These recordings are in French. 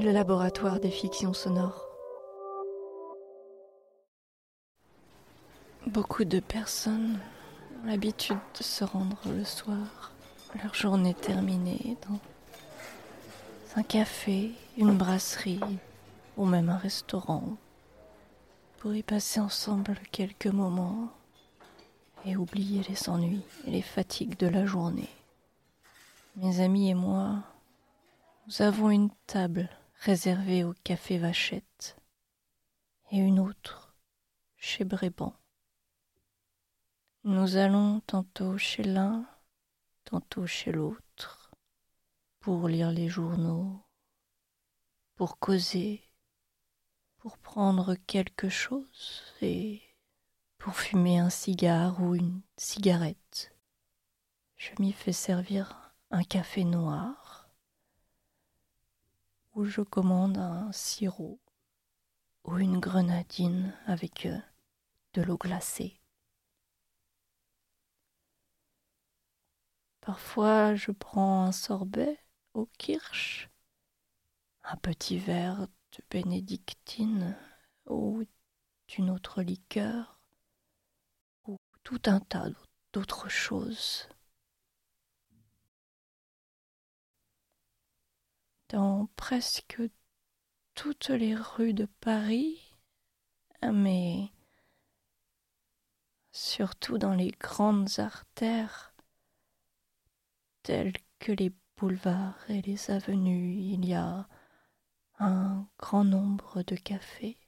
le laboratoire des fictions sonores. Beaucoup de personnes ont l'habitude de se rendre le soir, leur journée terminée, dans un café, une brasserie ou même un restaurant, pour y passer ensemble quelques moments et oublier les ennuis et les fatigues de la journée. Mes amis et moi, nous avons une table réservée au café Vachette et une autre chez Bréban. Nous allons tantôt chez l'un, tantôt chez l'autre, pour lire les journaux, pour causer, pour prendre quelque chose et pour fumer un cigare ou une cigarette. Je m'y fais servir un café noir je commande un sirop ou une grenadine avec euh, de l'eau glacée. Parfois, je prends un sorbet au kirsch, un petit verre de bénédictine ou d'une autre liqueur, ou tout un tas d'autres choses. Dans presque toutes les rues de Paris, mais surtout dans les grandes artères, tels que les boulevards et les avenues, il y a un grand nombre de cafés.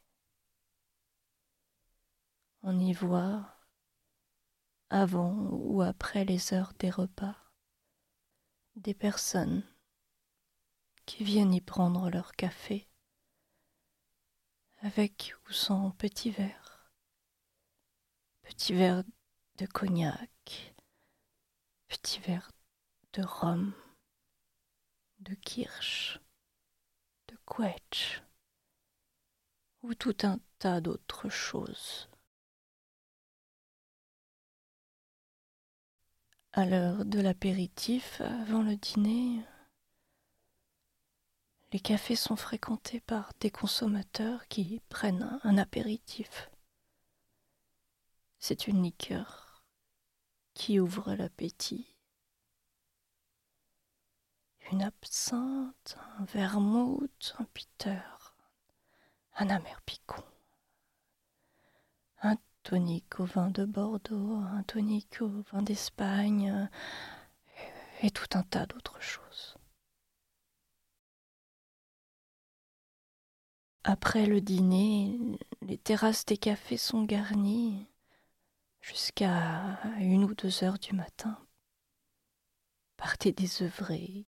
On y voit, avant ou après les heures des repas, des personnes qui viennent y prendre leur café, avec ou sans petit verre, petit verre de cognac, petit verre de rhum, de kirsch, de quetch, ou tout un tas d'autres choses. À l'heure de l'apéritif, avant le dîner, les cafés sont fréquentés par des consommateurs qui prennent un apéritif. C'est une liqueur qui ouvre l'appétit une absinthe, un vermouth, un bitter, un amer picon, un tonique au vin de Bordeaux, un tonique au vin d'Espagne, et tout un tas d'autres choses. Après le dîner, les terrasses des cafés sont garnies jusqu'à une ou deux heures du matin. Par des désœuvrés.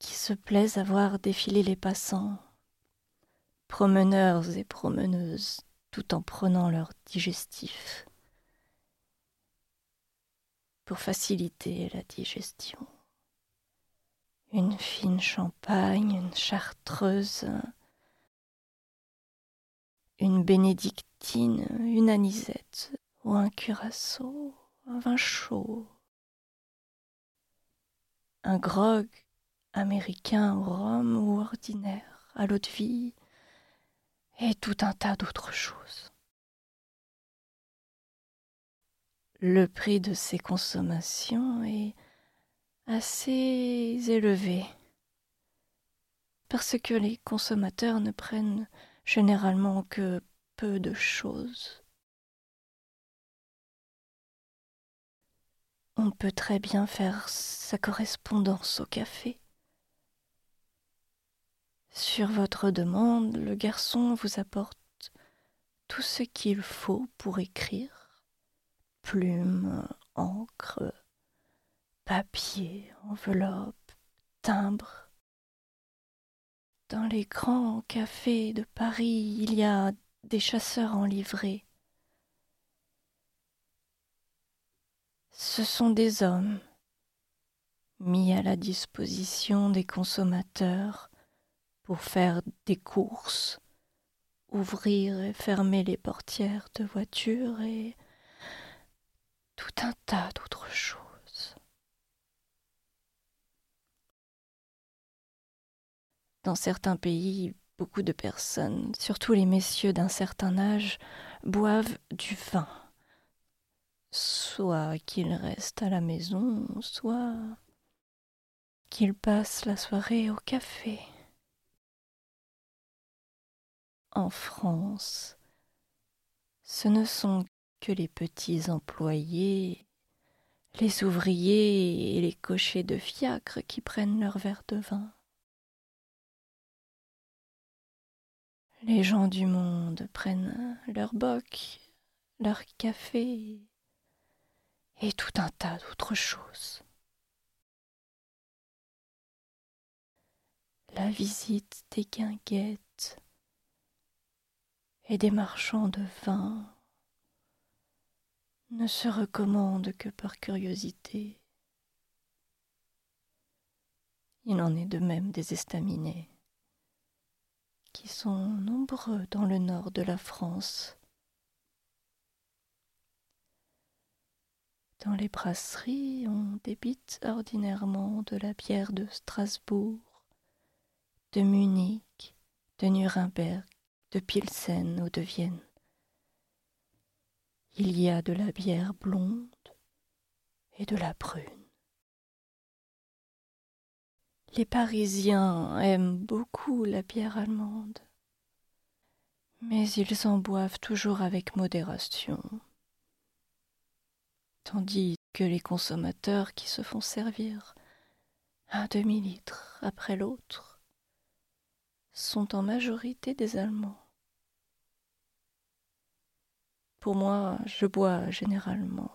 Qui se plaisent à voir défiler les passants, promeneurs et promeneuses, tout en prenant leur digestif. Pour faciliter la digestion. Une fine champagne, une chartreuse, une bénédictine, une anisette ou un curaçao, un vin chaud, un grog américain au rhum ou ordinaire à l'eau de vie, et tout un tas d'autres choses. Le prix de ces consommations est assez élevé parce que les consommateurs ne prennent généralement que peu de choses. On peut très bien faire sa correspondance au café sur votre demande, le garçon vous apporte tout ce qu'il faut pour écrire plumes, encre, papier, enveloppe, timbre. Dans les grands cafés de Paris, il y a des chasseurs en livrée. Ce sont des hommes mis à la disposition des consommateurs pour faire des courses, ouvrir et fermer les portières de voiture et tout un tas d'autres choses. Dans certains pays, beaucoup de personnes, surtout les messieurs d'un certain âge, boivent du vin. Soit qu'ils restent à la maison, soit qu'ils passent la soirée au café. En France, ce ne sont que les petits employés, les ouvriers et les cochers de fiacre qui prennent leur verre de vin. Les gens du monde prennent leur boc, leur café et tout un tas d'autres choses. La visite des guinguettes et des marchands de vin ne se recommande que par curiosité. Il en est de même des estaminets qui sont nombreux dans le nord de la France. Dans les brasseries, on débite ordinairement de la bière de Strasbourg, de Munich, de Nuremberg, de Pilsen ou de Vienne. Il y a de la bière blonde et de la brune. Les Parisiens aiment beaucoup la bière allemande, mais ils en boivent toujours avec modération, tandis que les consommateurs qui se font servir un demi-litre après l'autre sont en majorité des Allemands. Pour moi, je bois généralement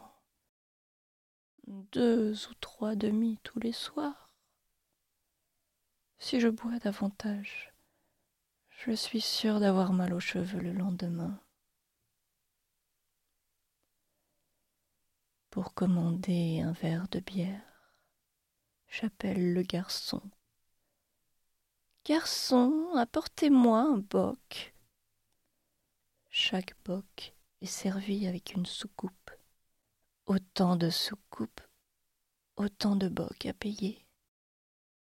deux ou trois demi tous les soirs. Si je bois davantage, je suis sûre d'avoir mal aux cheveux le lendemain. Pour commander un verre de bière, j'appelle le garçon. Garçon, apportez-moi un boc. Chaque boc est servi avec une soucoupe. Autant de soucoupes, autant de bocs à payer.